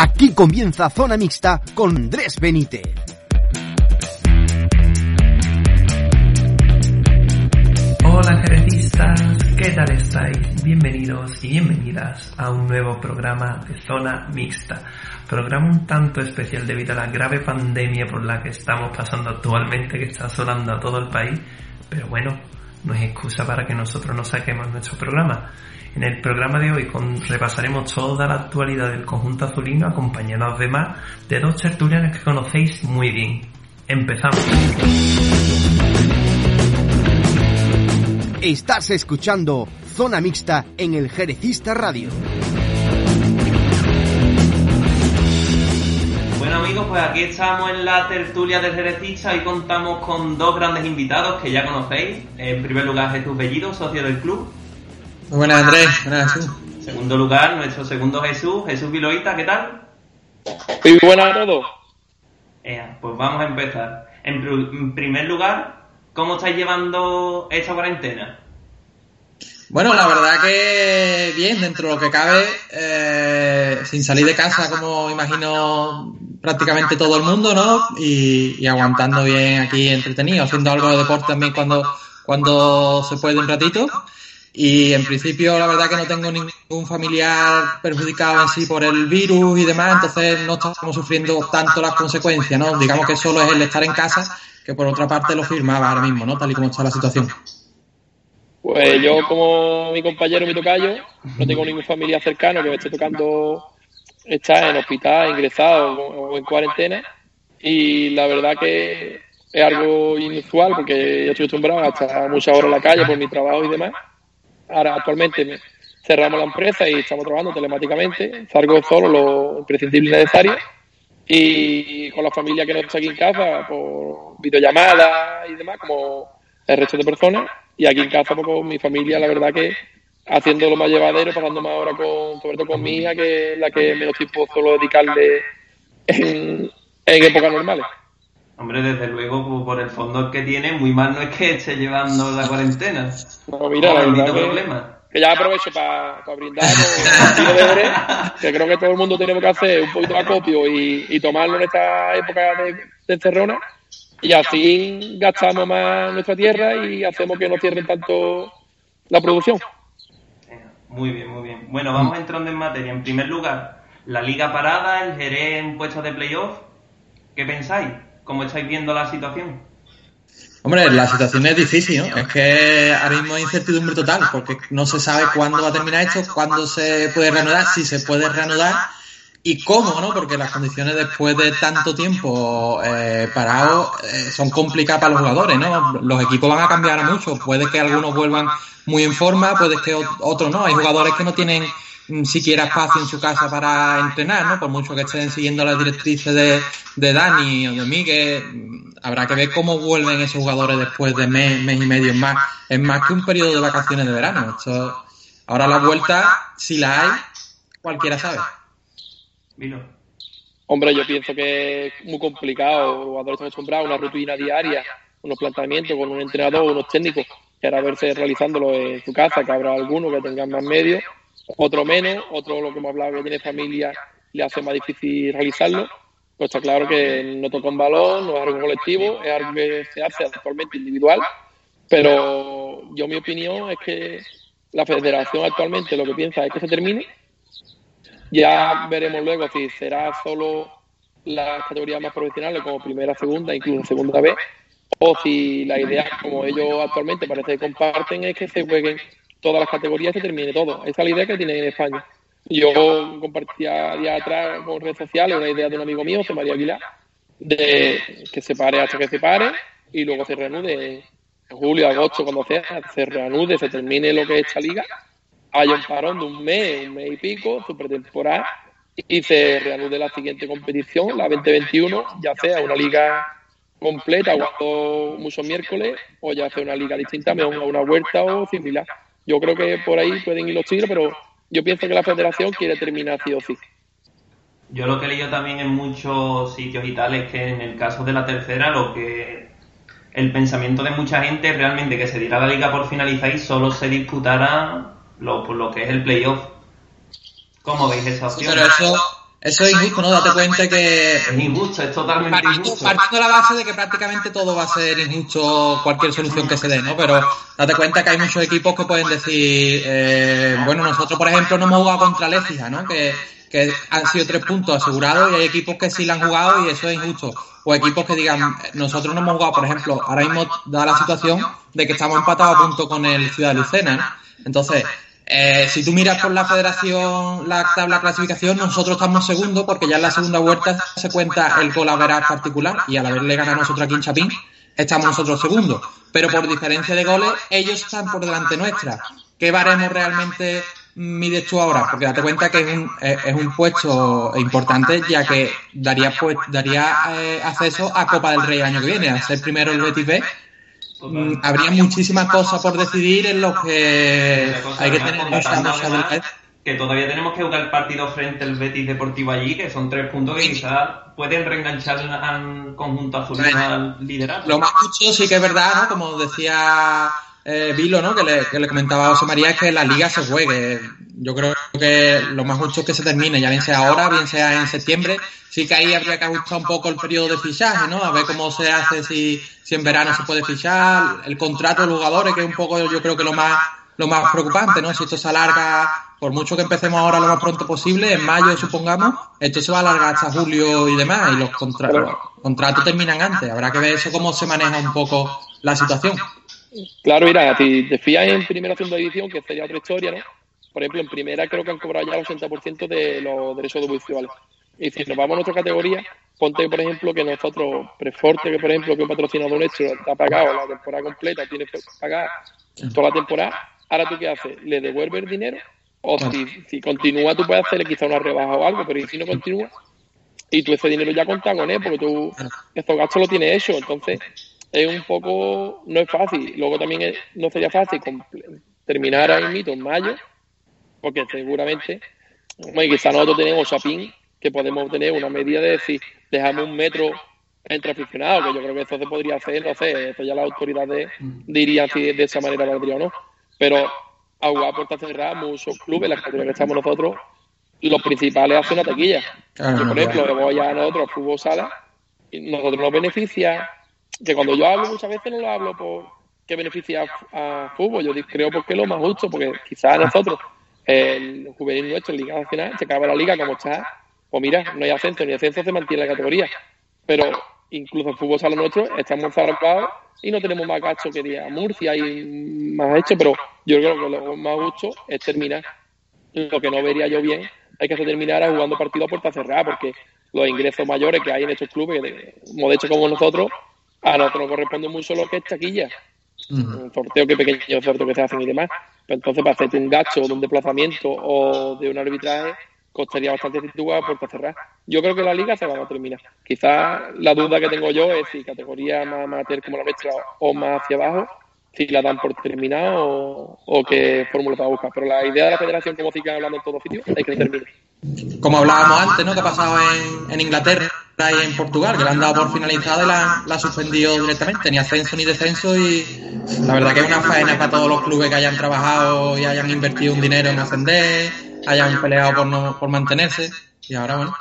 Aquí comienza Zona Mixta con Andrés Benítez. Hola jerecistas, ¿qué tal estáis? Bienvenidos y bienvenidas a un nuevo programa de Zona Mixta. Programa un tanto especial debido a la grave pandemia por la que estamos pasando actualmente que está asolando a todo el país, pero bueno, no es excusa para que nosotros no saquemos nuestro programa. En el programa de hoy con, repasaremos toda la actualidad del conjunto azulino acompañados además de dos tertulianos que conocéis muy bien. Empezamos. Estás escuchando Zona Mixta en el Jerecista Radio. Amigos, pues aquí estamos en la tertulia del Jerecista y contamos con dos grandes invitados que ya conocéis. En primer lugar Jesús Bellido, socio del club. Muy buenas Andrés, buenas Jesús. En segundo lugar, nuestro segundo Jesús, Jesús Viloita, ¿qué tal? Muy buenas a todos. Eh, pues vamos a empezar. En, pr- en primer lugar, ¿cómo estáis llevando esta cuarentena? Bueno, la verdad que bien, dentro de lo que cabe, eh, sin salir de casa como imagino prácticamente todo el mundo, ¿no? Y, y aguantando bien aquí entretenido, haciendo algo de deporte también cuando, cuando se puede un ratito. Y en principio la verdad que no tengo ningún familiar perjudicado en sí por el virus y demás, entonces no estamos sufriendo tanto las consecuencias, ¿no? Digamos que solo es el estar en casa, que por otra parte lo firmaba ahora mismo, ¿no? Tal y como está la situación. Pues yo, como mi compañero, mi tocayo, no tengo ningún familiar cercano que me esté tocando estar en hospital, ingresado o en cuarentena. Y la verdad que es algo inusual porque yo estoy acostumbrado a estar muchas horas en la calle por mi trabajo y demás. Ahora, actualmente, me- cerramos la empresa y estamos trabajando telemáticamente. Salgo solo lo imprescindible y necesario. Y con la familia que no está aquí en casa, por videollamadas y demás, como el resto de personas. Y aquí en casa, pues, con mi familia, la verdad que haciendo lo más llevadero, pasando más horas con, sobre todo con mi hija, que es la que menos tiempo solo dedicarle en, en épocas normales. Hombre, desde luego, pues, por el fondo que tiene, muy mal no es que esté llevando la cuarentena. No, mira, la verdad que- problema. que ya aprovecho para brindar con un de deberes, que creo que todo el mundo tenemos que hacer un poquito de acopio y, y tomarlo en esta época de, de encerrona y así gastamos más nuestra tierra y hacemos que no cierren tanto la producción. Muy bien, muy bien. Bueno, vamos entrando en materia. En primer lugar, la liga parada, el Jerez en puestos de playoff. ¿Qué pensáis? ¿Cómo estáis viendo la situación? Hombre, la situación es difícil, ¿no? Es que ahora mismo hay incertidumbre total, porque no se sabe cuándo va a terminar esto, cuándo se puede reanudar, si se puede reanudar y cómo, ¿no? Porque las condiciones después de tanto tiempo eh, parados eh, son complicadas para los jugadores, ¿no? Los equipos van a cambiar mucho, puede que algunos vuelvan muy en forma, puede que ot- otros no. Hay jugadores que no tienen mm, siquiera espacio en su casa para entrenar, ¿no? Por mucho que estén siguiendo las directrices de, de Dani o de Miguel, mm, habrá que ver cómo vuelven esos jugadores después de mes, mes y medio. Más, es más que un periodo de vacaciones de verano. Esto, ahora la vuelta, si la hay, cualquiera sabe. Hombre, yo pienso que es muy complicado. Los jugadores están acostumbrados una rutina diaria, unos planteamientos con un entrenador, unos técnicos, que ahora verse realizándolo en su casa, que habrá algunos que tengan más medios, otro menos, otro lo que hemos hablado que tiene familia le hace más difícil realizarlo. Pues está claro que no toca un balón, no es algo colectivo, es algo que se hace actualmente individual, pero yo mi opinión es que la federación actualmente lo que piensa es que se termine ya veremos luego si será solo las categorías más profesionales como primera, segunda, incluso segunda vez, o si la idea, como ellos actualmente parece que comparten, es que se jueguen todas las categorías y se termine todo. Esa es la idea que tienen en España. Yo compartía días atrás con redes sociales una idea de un amigo mío, José María Aguilar, de que se pare hasta que se pare y luego se reanude en julio, agosto, cuando sea, se reanude, se termine lo que es esta liga haya un parón de un mes, un mes y pico, su pretemporada, y se reanude la siguiente competición, la 2021, ya sea una liga completa, jugando muchos miércoles, o ya sea una liga distinta, mejor a una vuelta o similar. Yo creo que por ahí pueden ir los tiros, pero yo pienso que la federación quiere terminar sí o sí. Yo lo que he leído también en muchos sitios y tal es que en el caso de la tercera, lo que el pensamiento de mucha gente es realmente que se diera la liga por finalizar y solo se disputara lo, por lo que es el playoff. ¿Cómo veis esa opción? Pero eso, Eso es injusto, ¿no? Date cuenta que... Es injusto, es totalmente partiendo, injusto. partiendo de la base de que prácticamente todo va a ser injusto, cualquier solución que se dé, ¿no? Pero date cuenta que hay muchos equipos que pueden decir, eh, bueno, nosotros, por ejemplo, no hemos jugado contra Lecija, ¿no? Que, que han sido tres puntos asegurados y hay equipos que sí la han jugado y eso es injusto. O equipos que digan, nosotros no hemos jugado, por ejemplo, ahora mismo da la situación de que estamos empatados a punto con el Ciudad de Lucena, ¿no? Entonces, eh, si tú miras por la federación, la tabla clasificación, nosotros estamos segundos porque ya en la segunda vuelta se cuenta el gol a veras particular y al haberle ganado a nosotros aquí en Chapín, estamos nosotros segundos. Pero por diferencia de goles, ellos están por delante nuestra. ¿Qué baremos realmente mides tú ahora? Porque date cuenta que es un, eh, es un puesto importante ya que daría, pues, daría eh, acceso a Copa del Rey el año que viene, a ser primero el Betis B Mm, habría muchísimas cosas por decidir en los que hay que tener mucha, habilidad. que todavía tenemos que jugar el partido frente al Betis Deportivo allí, que son tres puntos que quizás pueden reenganchar al conjunto azul al liderazgo. Lo más mucho sí que es verdad, ¿no? Como decía eh, Vilo, ¿no? Que le, que le comentaba a José María, es que la liga se juegue. Yo creo que lo más mucho es que se termine, ya bien sea ahora, bien sea en septiembre. Sí que ahí habría que ajustar un poco el periodo de fichaje, ¿no? A ver cómo se hace, si, si en verano se puede fichar, el contrato de los jugadores, que es un poco, yo creo que lo más, lo más preocupante, ¿no? Si esto se alarga, por mucho que empecemos ahora lo más pronto posible, en mayo supongamos, esto se va a alargar hasta julio y demás, y los, contra los contratos terminan antes. Habrá que ver eso cómo se maneja un poco la situación. Claro, mira, si te fías en primera segunda división, que sería otra historia, ¿no? Por ejemplo, en primera creo que han cobrado ya el 80% de los derechos audiovisuales. Y si nos vamos a otra categoría, ponte, por ejemplo, que nosotros, Preforte, que por ejemplo, que un patrocinador nuestro está pagado la temporada completa, tiene que pagar toda la temporada, ahora tú qué haces, ¿le devuelves el dinero? O si, si continúa, tú puedes hacerle quizá una rebaja o algo, pero si no continúa, y tú ese dinero ya contás con él, porque tú estos gastos lo tienes hecho, entonces es un poco, no es fácil. Luego también es- no sería fácil terminar ahí mito en mayo, porque seguramente, bueno, y quizá nosotros tenemos Chapín, que podemos tener una medida de decir, dejamos un metro entre aficionados, que yo creo que eso se podría hacer, no sé, esto ya las autoridades dirían si de esa manera valdría o no. Pero a jugar a puerta cerrada, muchos clubes, las categorías que estamos nosotros, los principales hacen una taquilla. Yo, por ejemplo, voy a nosotros, fútbol sala, y nosotros nos beneficia, que cuando yo hablo muchas veces no lo hablo por que beneficia a, a fútbol, yo creo porque es lo más justo, porque quizás nosotros, el juvenil nuestro, en Liga Nacional, se acaba la liga como está, o mira, no hay ascenso, ni ascenso se mantiene la categoría. Pero incluso el fútbol sala nuestro estamos zarpados y no tenemos más gasto que día Murcia y más hecho, pero yo creo que lo más justo es terminar. Lo que no vería yo bien hay que hacer terminar a jugando partidos a puerta cerrada, porque los ingresos mayores que hay en estos clubes, como de hecho como nosotros, a nosotros nos corresponde mucho lo que es taquilla. Un sorteo que pequeños sorteos que se hacen y demás. Pero entonces, para hacerte un gasto de un desplazamiento o de un arbitraje, costaría bastante si tú a puerta cerrada. Yo creo que la liga se va a terminar. Quizás la duda que tengo yo es si categoría más amateur como la nuestra o más hacia abajo, si la dan por terminado o, o qué fórmula para buscar. Pero la idea de la federación, como sigan hablando en todos sitios, es que termine. Como hablábamos antes, ¿no? Que ha pasado en, en Inglaterra y en Portugal, que la han dado por finalizada y la, la han suspendido directamente, ni ascenso ni descenso y la verdad que es una faena para todos los clubes que hayan trabajado y hayan invertido un dinero en ascender, hayan peleado por, no, por mantenerse y ahora bueno.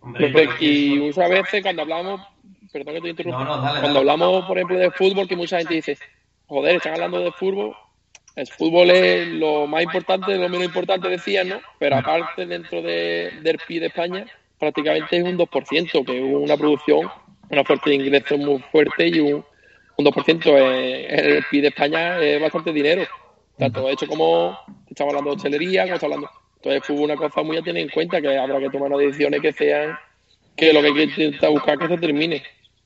Hombre, y muchas veces cuando hablamos, perdón que te interrumpa, No, no, dale, cuando hablamos, por ejemplo, de fútbol, que mucha gente dice, joder, están hablando de fútbol, el fútbol es lo más importante, lo menos importante decían, ¿no? Pero aparte dentro de, del PIB de España, prácticamente es un 2%, que es una producción, una fuerte de ingresos muy fuerte y un, un 2% en el PIB de España es bastante dinero. Tanto hecho como estamos hablando de hostelería, como estamos hablando. Entonces, fútbol es una cosa muy a tener en cuenta, que habrá que tomar unas decisiones que sean, que lo que hay que intentar buscar que se termine.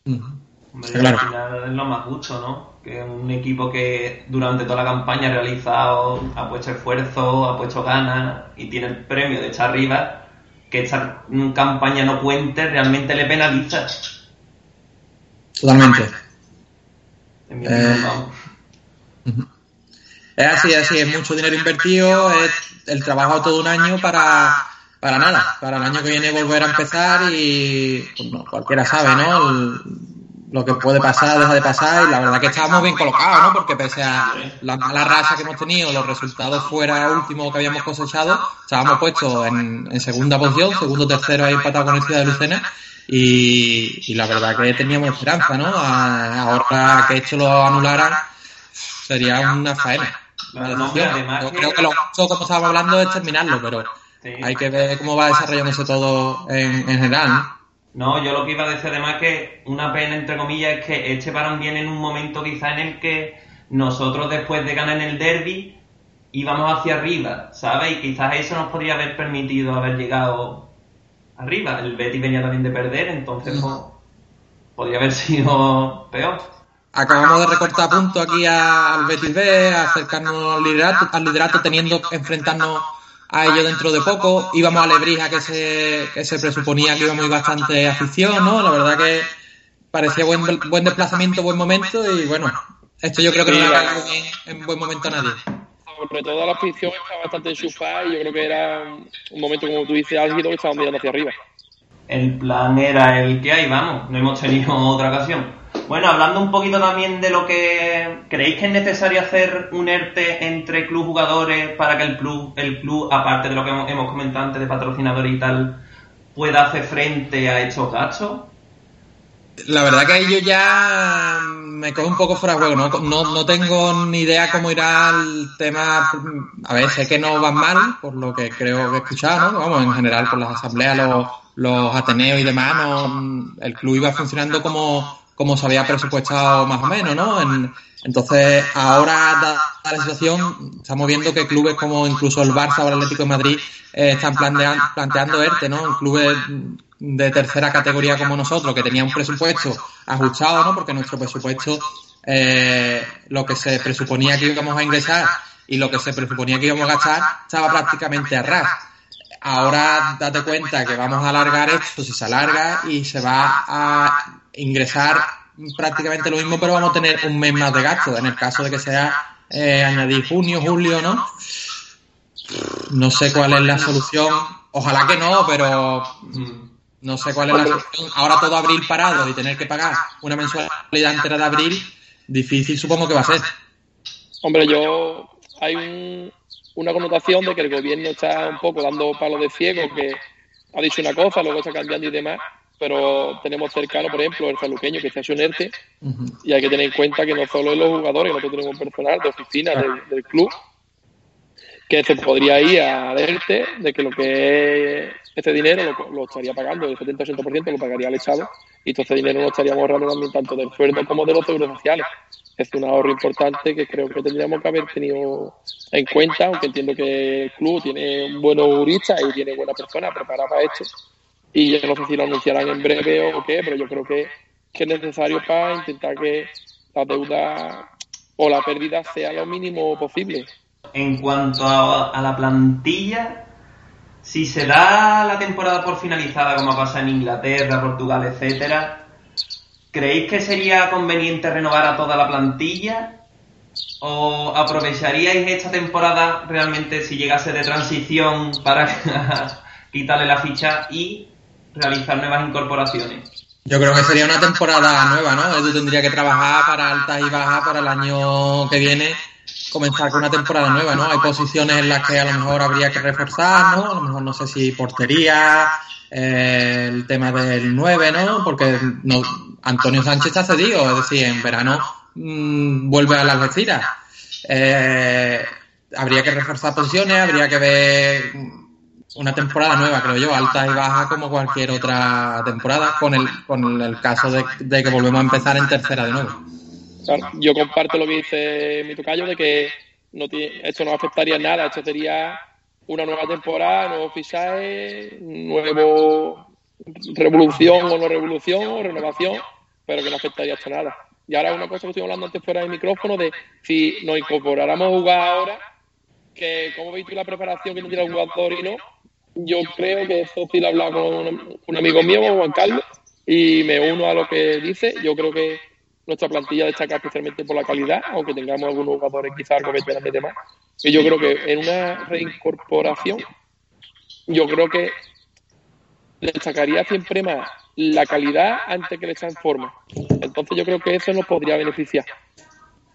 Hombre, claro. al final es lo más justo, ¿no? Que un equipo que durante toda la campaña ha realizado, ha puesto esfuerzo, ha puesto ganas y tiene el premio de estar arriba, que esta campaña no cuente, realmente le penaliza. Totalmente. En mi Eh, opinión, vamos. Es así, es así, es mucho dinero invertido, es el trabajo todo un año para, para nada, para el año que viene volver a empezar y pues, no, cualquiera sabe, ¿no? Lo que puede pasar, deja de pasar, y la verdad que estábamos bien colocados, ¿no? Porque pese a la mala racha que hemos tenido, los resultados fuera últimos que habíamos cosechado, estábamos puestos en, en segunda posición, segundo, tercero ahí empatado con el Ciudad de Lucena, y, y la verdad que teníamos esperanza, ¿no? Ahora que esto lo anularan, sería una faena. No, además Yo creo que lo justo, como estábamos hablando, es terminarlo, pero Sí. hay que ver cómo va desarrollándose todo en, en general, ¿no? No, yo lo que iba a decir además que una pena, entre comillas, es que este parón viene en un momento quizá en el que nosotros después de ganar en el derby íbamos hacia arriba, ¿sabes? Y quizás eso nos podría haber permitido haber llegado arriba. El Betis venía también de perder, entonces pues, podría haber sido peor. Acabamos de recortar puntos aquí a- al Betis B, a acercarnos al liderato, al liderato teniendo que enfrentarnos a ello dentro de poco. Íbamos a Lebrija que se, que se presuponía que íbamos a ir bastante afición, ¿no? La verdad que parecía buen, buen desplazamiento, buen momento y bueno, esto yo creo que no le ha caído en buen momento a nadie. Sobre todo la afición está bastante enchufada y yo creo que era un un momento, como tú dices, álgido que estaban mirando hacia arriba. El plan era el que hay, vamos, no hemos tenido otra ocasión. Bueno, hablando un poquito también de lo que creéis que es necesario hacer un ERTE entre club jugadores para que el club, el club, aparte de lo que hemos, hemos comentado antes de patrocinadores y tal, pueda hacer frente a estos gastos. La verdad que ahí yo ya me coge un poco fuera de juego, ¿no? No, no tengo ni idea cómo irá el tema. A ver, sé que no van mal, por lo que creo que he escuchado, ¿no? Vamos, en general, con las asambleas, los, los ateneos y demás, no, el club iba funcionando como, como se había presupuestado más o menos, ¿no? En- entonces, ahora, dada la situación, estamos viendo que clubes como incluso el Barça o el Atlético de Madrid eh, están plantean- planteando ERTE, ¿no? En clubes de tercera categoría como nosotros, que tenía un presupuesto ajustado, ¿no? Porque nuestro presupuesto, eh, lo que se presuponía que íbamos a ingresar y lo que se presuponía que íbamos a gastar, estaba prácticamente a ras. Ahora date cuenta que vamos a alargar esto, si se alarga, y se va a ingresar prácticamente lo mismo, pero vamos a tener un mes más de gasto, en el caso de que sea eh, añadir junio, julio, ¿no? No sé cuál es la solución. Ojalá que no, pero no sé cuál es la solución. Ahora todo abril parado y tener que pagar una mensualidad entera de abril, difícil supongo que va a ser. Hombre, yo hay un- una connotación de que el gobierno está un poco dando palos de ciego, que ha dicho una cosa, luego está cambiando y demás, pero tenemos cercano, por ejemplo, el saluqueño que está en ERTE, y hay que tener en cuenta que no solo es los jugadores, nosotros tenemos personal de oficina del, del club, que se podría ir a ERTE, de que lo que es este dinero lo, lo estaría pagando, el 70-80% lo pagaría el Estado, y todo ese dinero lo estaríamos ahorrando también tanto del sueldo como de los seguros sociales. Es un ahorro importante que creo que tendríamos que haber tenido en cuenta, aunque entiendo que el club tiene buenos juristas y tiene buenas personas preparadas para esto. Y yo no sé si lo anunciarán en breve o qué, pero yo creo que, que es necesario para intentar que la deuda o la pérdida sea lo mínimo posible. En cuanto a, la plantilla, si se da la temporada por finalizada, como pasa en Inglaterra, Portugal, etcétera, ¿creéis que sería conveniente renovar a toda la plantilla? ¿O aprovecharíais esta temporada realmente si llegase de transición para quitarle la ficha y realizar nuevas incorporaciones? Yo creo que sería una temporada nueva, ¿no? Edu tendría que trabajar para altas y bajas para el año que viene, comenzar con una temporada nueva, ¿no? Hay posiciones en las que a lo mejor habría que reforzar, ¿no? A lo mejor no sé si portería, eh, el tema del 9, ¿no? Porque no, Antonio Sánchez está cedido, es decir, en verano mm, vuelve a las Algeciras. Eh, habría que reforzar posiciones, habría que ver una temporada nueva, creo yo, alta y baja como cualquier otra temporada, con el, con el caso de, que volvemos a empezar en tercera de nuevo. Yo comparto lo que dice mi tocayo de que no tiene, esto no afectaría nada, esto sería una nueva temporada, nuevo fichaje, nuevo revolución o no revolución o renovación, pero que no afectaría esto nada. Y ahora una cosa que estoy hablando antes fuera del micrófono de si nos incorporáramos a jugar ahora, que cómo veis tú la preparación que tiene el jugador y no, yo creo que eso sí lo he hablado con un, amigo mío, Juan Carlos, y me uno a lo que dice, yo creo que nuestra plantilla destaca especialmente por la calidad, aunque tengamos algunos jugadores quizás algo veteranos y demás. Y yo creo que en una reincorporación, yo creo que destacaría siempre más la calidad antes que le en forma. Entonces yo creo que eso nos podría beneficiar.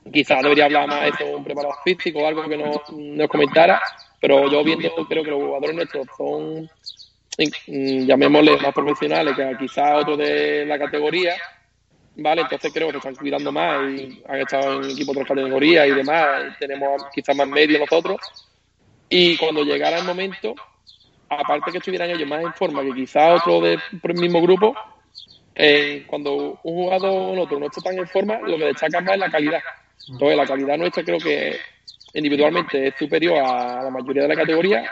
Quizás debería hablar más de un preparador físico o algo que nos, comentara, pero yo viendo creo que los jugadores nuestros son, mm, llamémosle, más profesionales que quizás otros de la categoría, ¿vale? Entonces creo que están cuidando más y han estado en equipos de otras categorías y demás, tenemos quizás más medios nosotros. Y cuando llegara el momento, aparte que estuvieran ellos más en forma que quizás otro del mismo grupo, eh, cuando un jugador o otro no está tan en forma, lo que destaca más es la calidad. Entonces, la calidad nuestra creo que individualmente es superior a la mayoría de la categoría.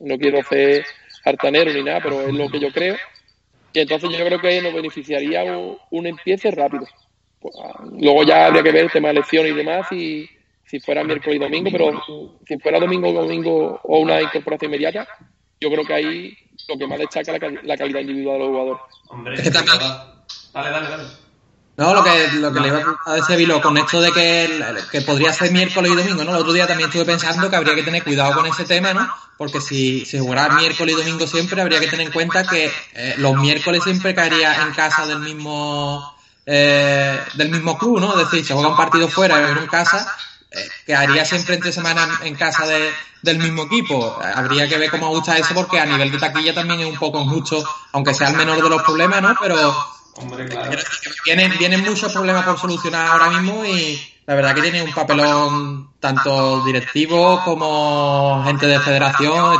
No quiero ser hartanero ni nada, pero es lo que yo creo. Y entonces yo creo que nos beneficiaría un, empiece rápido. Pues, luego ya habría que ver el tema de lecciones y demás, y si fuera miércoles y domingo, pero si fuera domingo domingo o una incorporación inmediata, yo creo que ahí lo que más destaca es la, calidad individual de los jugadores. Hombre, es que también... Dale, dale, dale. No, lo que, lo que le iba a decir, Vilo, con esto de que, que podría ser miércoles y domingo, ¿no? El otro día también estuve pensando que habría que tener cuidado con ese tema, ¿no? Porque si se jugara miércoles y domingo siempre, habría que tener en cuenta que eh, los miércoles siempre caería en casa del mismo eh, del mismo club, ¿no? Es decir, si juega un partido fuera y en casa, eh, quedaría siempre entre semanas en casa de, del mismo equipo. Habría que ver cómo gusta eso porque a nivel de taquilla también es un poco injusto, aunque sea el menor de los problemas, ¿no? Pero vienen, vienen muchos problemas por solucionar ahora mismo y la verdad que tiene un papelón tanto directivo como gente de federación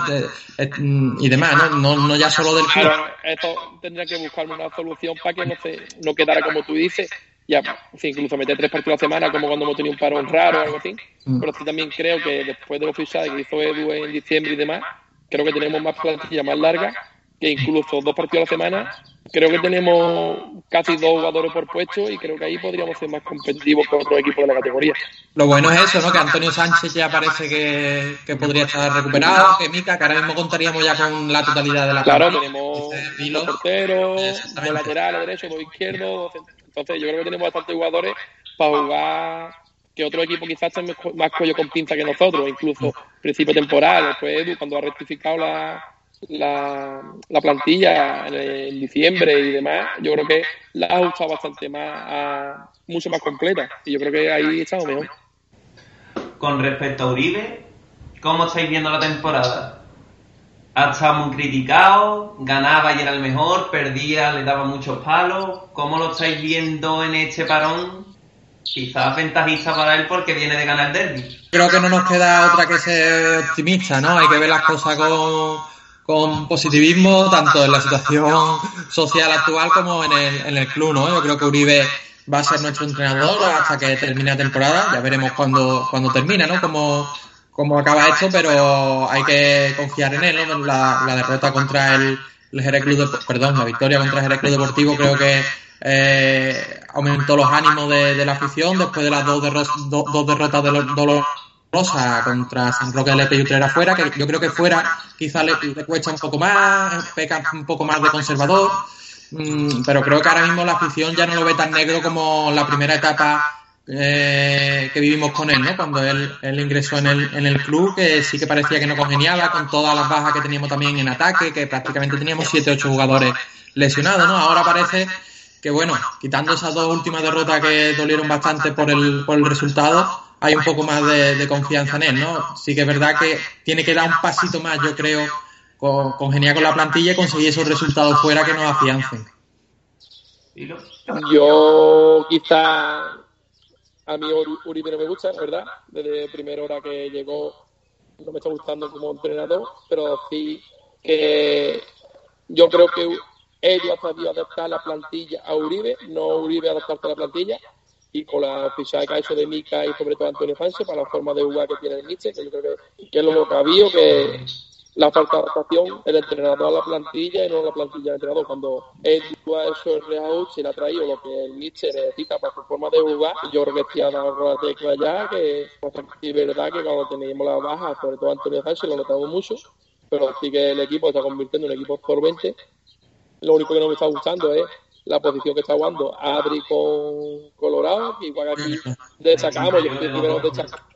y demás, ¿no? No, ya solo del club. esto tendría que buscar una solución para que no, se, no quedara como tú dices, ya, incluso meter tres partidos a la semana, como cuando hemos tenido un parón raro o algo así. Mm. Pero sí también creo que después de los fichajes que hizo Edu en diciembre y demás, creo que tenemos más plantilla más larga, que incluso dos partidos a la semana. Creo que tenemos casi dos jugadores por puesto y creo que ahí podríamos ser más competitivos con otros equipos de la categoría. Lo bueno es eso, ¿no? Que Antonio Sánchez ya parece que, que podría estar recuperado, que Mica, que ahora mismo contaríamos ya con la totalidad de la Claro, tenemos dos porteros, dos laterales, derecho, dos izquierdos, entonces yo creo que tenemos bastantes jugadores para jugar que otro equipo quizás esté más cuello con pinza que nosotros, incluso principio temporal, después Edu cuando ha rectificado la, la, la plantilla en, diciembre y demás, yo creo que la ha ajustado bastante más, a, mucho más completa y yo creo que ahí estamos mejor. Con respecto a Uribe, ¿cómo estáis viendo la temporada? ha estado muy criticado, ganaba y era el mejor, perdía, le daba muchos palos. ¿Cómo lo estáis viendo en este parón? Quizás ventajista para él porque viene de ganar el derby. Creo que no nos queda otra que ser optimista, ¿no? Hay que ver las cosas con, con positivismo, tanto en la situación social actual como en el, en el club, ¿no? Yo creo que Uribe va a ser nuestro entrenador hasta que termine la temporada. Ya veremos cuando, cuando termina, ¿no? Como, cómo acaba esto, pero hay que confiar en él. ¿no? La, derrota contra el, el Jerez Club, perdón, la victoria contra el Jerez Club Deportivo creo que eh, aumentó los ánimos de, la afición después de las dos, dos derrotas de dolorosas contra San Roque de Lepe y Utrera fuera, que yo creo que fuera quizá le, cuesta un poco más, peca un poco más de conservador, mm, pero creo que ahora mismo la afición ya no lo ve tan negro como la primera etapa eh, que vivimos con él, ¿no? Cuando él, ingresó en el, en el club, que sí que parecía que no congeniaba con todas las bajas que teníamos también en ataque, que prácticamente teníamos 7 8 jugadores lesionados, ¿no? Ahora parece que, bueno, quitando esas dos últimas derrotas que dolieron bastante por el, por el resultado, hay un poco más de, confianza en él, ¿no? Sí que es verdad que tiene que dar un pasito más, yo creo, con, congeniar con la plantilla y conseguir esos resultados fuera que nos afiancen. Yo quizá a mí Uribe no me gusta, ¿verdad? Desde primera hora que llegó no me está gustando como entrenador, pero sí que yo creo que él ha sabido adaptar la plantilla a Uribe, no Uribe adaptarse a la plantilla, y con la ficha que ha hecho de Mica y sobre todo Antonio Fancho para la forma de jugar que tiene el Nietzsche, que yo creo que, que es lo que ha habido, que la falta de adaptación el entrenador a la plantilla y no la plantilla del entrenador. Cuando él ha hecho el reajuste se le ha traído lo que el Nietzsche necesita para su forma de jugar, yo creo que ha dado la tecla ya, que es verdad que cuando teníamos la baja, sobre todo Antonio Sánchez, lo notamos mucho, pero sí que el equipo está convirtiendo en un equipo absorbente. Lo único que no me está gustando es la posición que está jugando Adri con Colorado, igual que aquí destacamos, yo primero destacamos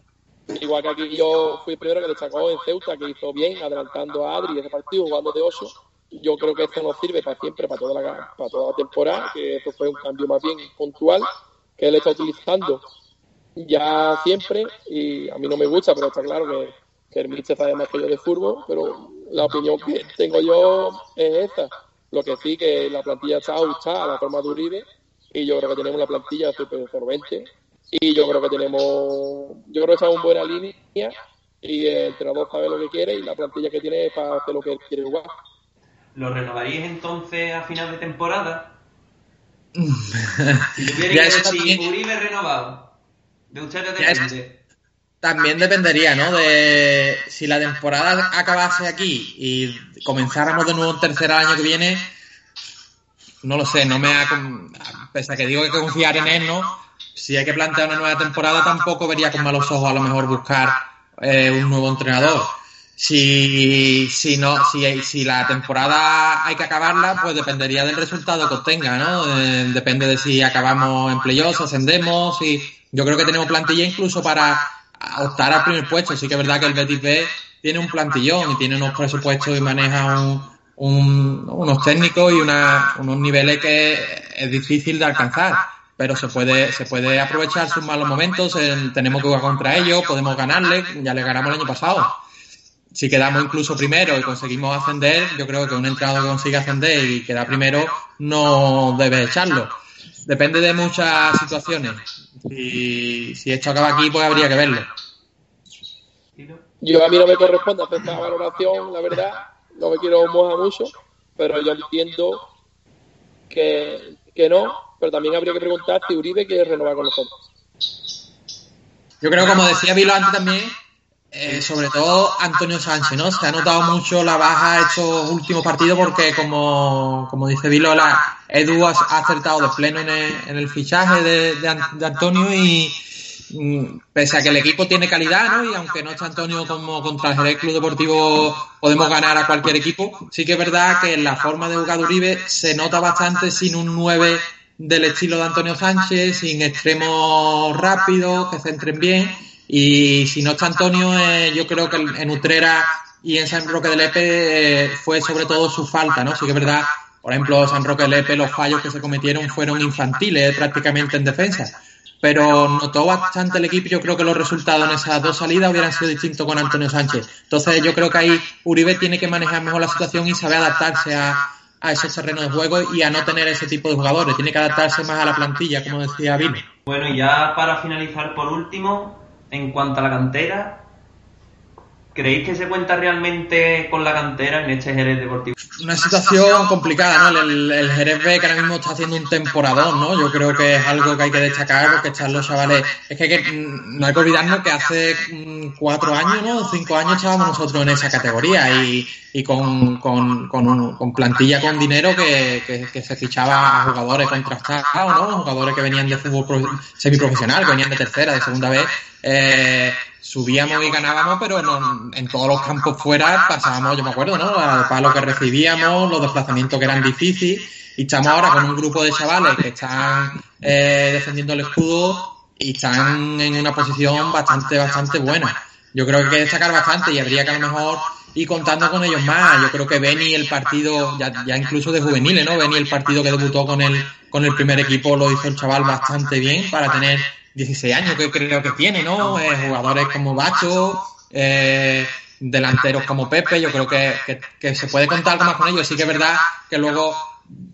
Igual que aquí yo fui el primero que destacó en Ceuta, que hizo bien, adelantando a Adri ese partido, jugando de 8. yo creo que esto nos sirve para siempre, para toda la, para toda la temporada, que esto fue un cambio más bien puntual que él está utilizando ya siempre y a mí no me gusta, pero está claro que, que el míster sabe más que yo de fútbol, pero la opinión que tengo yo es esta. Lo que sí, que la plantilla está ajustada a la forma de Uribe y yo creo que tenemos una plantilla súper solvente y yo creo que tenemos, yo creo que estamos en buena línea y el entrenador sabe lo que quiere y la plantilla que tiene es para hacer lo que quiere jugar. ¿Lo renovaríais entonces a final de temporada? si tuviera que decir Uribe renovado, de ustedes depende. También dependería, ¿no? De si la temporada acabase aquí y comenzáramos de nuevo en tercer año que viene, no lo sé, no me ha. Pese a que digo que confiar en él, ¿no? Si hay que plantear una nueva temporada, tampoco vería con malos ojos a lo mejor buscar eh, un nuevo entrenador. Si, si no, si, si la temporada hay que acabarla, pues dependería del resultado que obtenga, ¿no? Eh, depende de si acabamos en playoffs, ascendemos, y yo creo que tenemos plantilla incluso para optar al primer puesto. Sí que es verdad que el Betis B tiene un plantillón y tiene unos presupuestos y maneja un, unos técnicos y una, unos niveles que es difícil de alcanzar pero se puede, se puede aprovechar sus malos momentos, tenemos que jugar contra ellos, podemos ganarle, ya le ganamos el año pasado. Si quedamos incluso primero y conseguimos ascender, yo creo que un entrenador que consigue ascender y queda primero no debe echarlo. Depende de muchas situaciones. Y si esto acaba aquí, pues habría que verlo. Yo a mí no me corresponde hacer esta valoración, la verdad, no me quiero mojar mucho, pero yo entiendo que, que no, pero también habría que preguntar si Uribe quiere renovar con nosotros. Yo creo, como decía Vilo antes también, eh, sobre todo Antonio Sánchez, ¿no? Se ha notado mucho la baja estos últimos partidos porque, como, como dice Vilo, la Edu ha, acertado de pleno en el, fichaje de, Antonio y mm, pese a que el equipo tiene calidad, ¿no? Y aunque no está Antonio como contra el Club Deportivo podemos ganar a cualquier equipo, sí que es verdad que en la forma de jugar de se nota bastante sin un 9 del estilo de Antonio Sánchez, sin extremos rápidos, que centren bien. Y si no está Antonio, eh, yo creo que en Utrera y en San Roque de Lepe eh, fue sobre todo su falta, ¿no? Sí que es verdad, por ejemplo, San Roque de Lepe, los fallos que se cometieron fueron infantiles prácticamente en defensa. Pero notó bastante el equipo. Yo creo que los resultados en esas dos salidas hubieran sido distintos con Antonio Sánchez. Entonces, yo creo que ahí Uribe tiene que manejar mejor la situación y saber adaptarse a, a ese terreno de juego y a no tener ese tipo de jugadores. Tiene que adaptarse más a la plantilla, como decía Vino. Bueno, y ya para finalizar por último, en cuanto a la cantera, ¿Creéis que se cuenta realmente con la cantera en este Jerez Deportivo? Una situación complicada, ¿no? El, Jerez B que ahora mismo está haciendo un temporadón, ¿no? Yo creo que es algo que hay que destacar porque están los chavales. Es que, no hay que olvidarnos que hace mm, cuatro años, ¿no? Cinco años estábamos nosotros en esa categoría y, y con, con, con, plantilla con dinero que, que, se fichaba a jugadores contrastados, ¿no? Jugadores que venían de fútbol semiprofesional, que venían de tercera, de segunda vez. Eh, subíamos y ganábamos, pero en todos los campos fuera pasábamos, yo me acuerdo, ¿no? Para lo que recibíamos, los desplazamientos que eran difíciles. Y estamos ahora con un grupo de chavales que están eh, defendiendo el escudo y están en una posición bastante, bastante buena. Yo creo que hay que destacar bastante y habría que a lo mejor ir contando con ellos más. Yo creo que Beni el partido, ya, incluso de juveniles, ¿no? Beni el partido que debutó con el, con el primer equipo lo hizo el chaval bastante bien para tener 16 años que creo que tiene, ¿no? Eh, jugadores como Bacho, eh, delanteros como Pepe, yo creo que, que, se puede contar algo más con ellos. Sí que es verdad que luego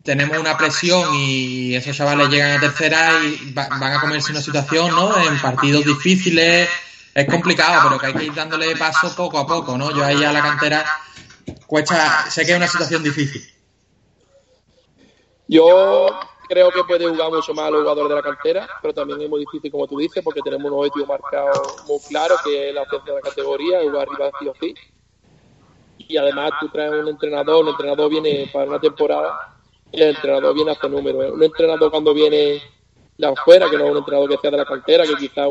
tenemos una presión y esos chavales llegan a tercera y van a comerse una situación, ¿no? En partidos difíciles, es complicado, pero que hay que ir dándole paso poco a poco, ¿no? Yo ahí a la cantera cuesta, sé que es una situación difícil. Yo creo que puede jugar mucho más los jugadores de la cantera, pero también es muy difícil, como tú dices, porque tenemos un objetivo marcado muy claro, que es la ascenso de la categoría, jugar arriba sí o sí. Y además tú traes un entrenador, un entrenador viene para una temporada y el entrenador viene a hacer números. Un entrenador cuando viene de afuera, que no es un entrenador que sea de la cantera, que quizá,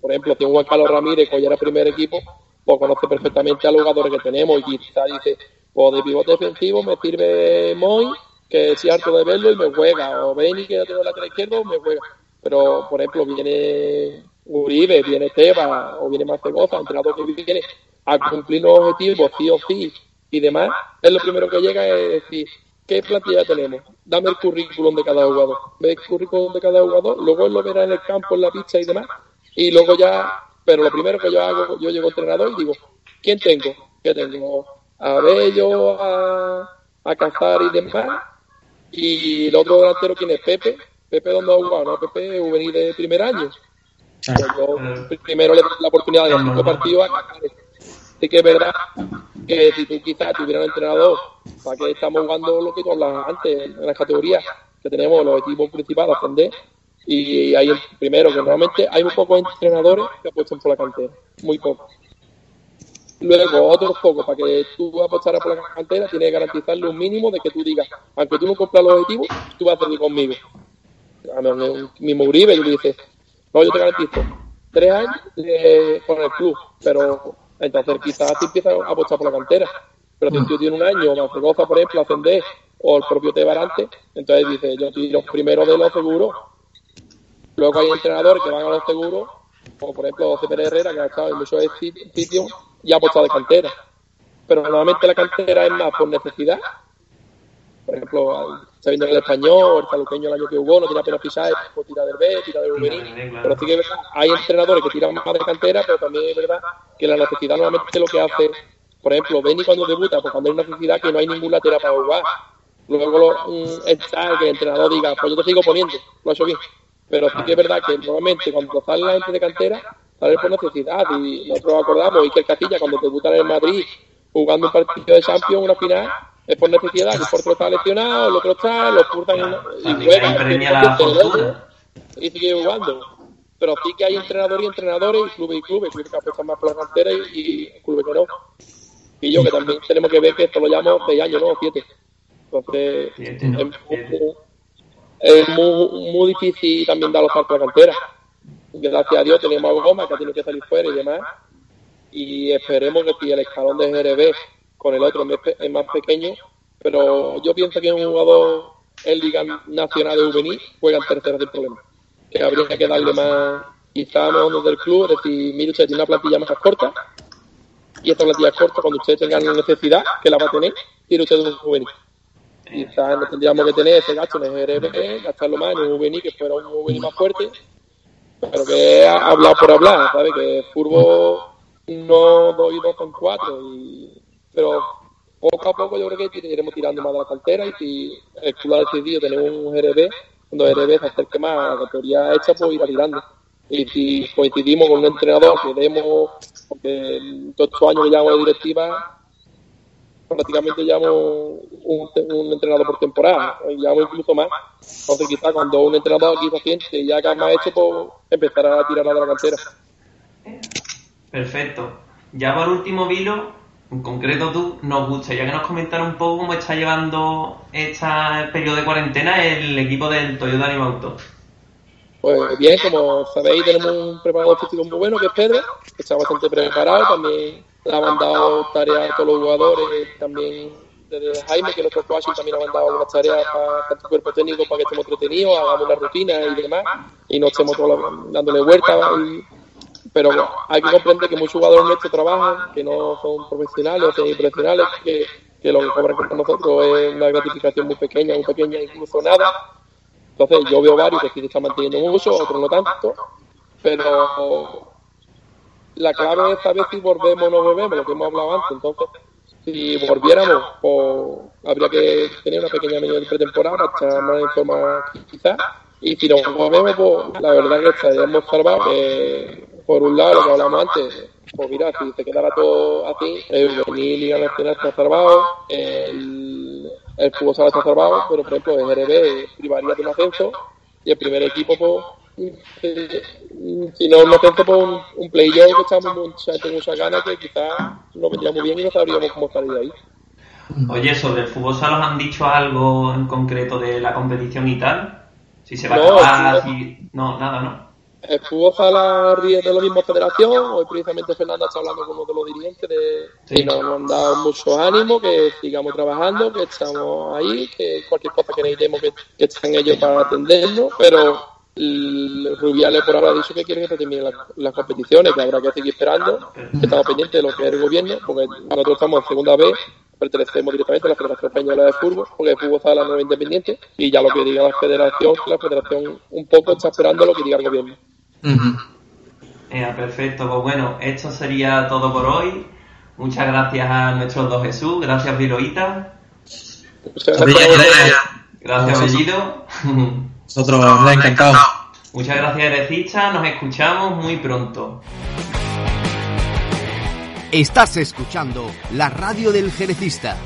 por ejemplo, si un Juan Carlos Ramírez, que ya era primer equipo, pues conoce perfectamente a los jugadores que tenemos y quizá dice, pues de pivote defensivo me sirve Moy que si harto de verlo y me juega, o Benny que ya tengo la izquierda me juega. Pero, por ejemplo, viene Uribe, viene Teba, o viene Marcegosa, entrenador que viene a cumplir los objetivos sí o sí, y demás, es lo primero que llega es decir, ¿qué plantilla tenemos? Dame el currículum de cada jugador. Ve el currículum de cada jugador, luego él lo verá en el campo, en la pista y demás, y luego ya, pero lo primero que yo hago, yo llego entrenador y digo, ¿quién tengo? ¿Qué tengo? A Bello, a, a Cazar y demás, y el otro delantero, ¿quién es? Pepe. Pepe, ¿dónde ha jugado? No, Pepe, juvenil de primer año. Yo primero le doy la oportunidad de cinco partidos a. Así que es verdad que si tú quizás tuvieras un entrenador, para que estamos jugando lo que tú hablabas antes, en las categorías que tenemos los equipos principales a ascender, y hay el primero que normalmente hay muy pocos entrenadores que apuestan por la cantera, muy pocos. Luego, otros pocos, para que tú apostaras por la cantera, tienes que garantizarle un mínimo de que tú digas, aunque tú no cumplas los objetivos, tú vas a hacer conmigo. A mí, mismo Uribe, tú le dices, no, yo te garantizo tres años con el club, pero entonces quizás te empiezas a apostar por la cantera. Pero si tú tienes un año, más goza, por ejemplo, ascender, o el propio Tebarante, entonces dice, yo tiro primero de los seguros. Luego hay entrenadores que van a los seguros, como por ejemplo José Pérez Herrera, que ha estado en muchos sitios y ha apostado de cantera. Pero normalmente la cantera es más por necesidad. Por ejemplo, está viendo el español, el saluqueño el año que hubo, no tiene apenas pisar, pues tira del B, tira del juvenil. Pero sí que verdad, hay entrenadores que tiran más de cantera, pero también es verdad que la necesidad normalmente lo que hace, por ejemplo, Benny cuando debuta, pues cuando hay una necesidad que no hay ningún lateral para jugar. Luego lo, um, está que el entrenador diga, pues yo te sigo poniendo, lo ha hecho bien. Pero sí que es verdad que normalmente cuando sale la gente de cantera, sale por necesidad. Y nosotros acordamos, Iker Casilla, cuando debuta en el Madrid, jugando un partido de Champions, una final, es por necesidad, que el portero está lesionado, el otro está, lo ocultan y juega. Y sigue jugando. Pero sí que hay entrenadores y entrenadores, y clubes y clubes, clubes que apuestan más por la cantera y, y clubes que no. Y yo, que también tenemos que ver que esto lo llamo seis años, ¿no? Siete. Entonces, es, muy, es muy, muy difícil también dar los saltos a la cantera. Gracias a Dios tenemos a Goma que tiene que salir fuera y demás. Y esperemos que si el escalón de GRB con el otro es más pequeño, pero yo pienso que un jugador en Liga Nacional de Juvenil juega en tercera del problema. Que habría que darle más, quizá más del club, es decir, mire usted tiene una plantilla más corta, y esta plantilla corta, cuando ustedes tengan la necesidad, que la va a tener, tiene usted un juvenil. Quizás no tendríamos que tener ese gasto en el GRB, gastarlo más en un juvenil que fuera un juvenil más fuerte, pero que hablar por hablar, ¿sabes? Que Furbo no doy dos con cuatro, y, pero poco a poco yo creo que iremos tirando más de la cantera y si el club ha decidido tener un GRB, cuando el GRB se acerque más a la categoría hecha, pues irá tirando. Y si coincidimos con un entrenador que demos, porque todos estos años que llevamos de directiva, prácticamente llevamos un, un, entrenador por temporada, llevamos incluso más. Entonces quizá cuando un entrenador aquí se siente ya que más hecho, pues empezará a tirar a la cantera. Perfecto. Ya por último, Vilo, en concreto tú, nos gustaría que nos comentara un poco cómo está llevando este periodo de cuarentena el equipo del Toyota Anima Auto. Pues bien, como sabéis, tenemos un preparador físico muy bueno que es Pedro, que está bastante preparado, también le ha mandado tareas a todos los jugadores, también desde Jaime, que es nuestro coach, también ha mandado algunas tareas para, el cuerpo técnico para que estemos entretenidos, hagamos una rutina y demás, y no estemos todos dándole vueltas. Pero hay que comprender que muchos jugadores nuestros trabajan, que no son profesionales o semiprofesionales, que, que lo que cobran con nosotros es una gratificación muy pequeña, muy pequeña, incluso nada. Entonces yo veo varios que sí se están manteniendo mucho, otros no tanto, pero la clave es saber si volvemos o no volvemos, lo que hemos hablado antes. Entonces, si volviéramos, pues habría que tener una pequeña menú de pretemporada para estar más en forma quizás. Y si nos volvemos, pues la verdad que estaríamos salvados. Eh, por un lado, lo que hablamos antes, pues mira, si se quedara todo así, el venir Liga Nacional está salvado, el, el fútbol sala está salvado, pero por ejemplo el RB privaría de un ascenso y el primer equipo, pues, eh, si no un ascenso, pues un, un play-off que echamos mucha, muchas ganas que quizás nos vendría muy bien y no sabríamos cómo salir de ahí. Oye, sobre el fútbol sala os han dicho algo en concreto de la competición y tal? Si se va No, a acabar, si... no, nada, ¿no? El fútbol sala ríe de la misma federación. Hoy precisamente Fernanda está hablando con uno de los dirigentes de, Sí. y nos han dado mucho ánimo, que sigamos trabajando, que estamos ahí, que cualquier cosa que necesitemos que, que están ellos para atendernos, pero Rubiales por ahora ha dicho que quiere que se terminen las, las competiciones, que habrá que seguir esperando, que estamos pendientes de lo que es el gobierno, porque nosotros estamos en segunda vez, pertenecemos directamente a la Federación Española de Fútbol, porque el fútbol sala no es independiente, y ya lo que diga la federación, la federación un poco está esperando lo que diga el gobierno. Eh, perfecto, pues bueno, esto sería todo por hoy. Muchas gracias a nuestros dos Jesús, gracias Viroita. Gracias, gracias Bellido. Nosotros, me encantado. Muchas gracias Erecista, nos escuchamos muy pronto. Estás escuchando la radio del Jerecista.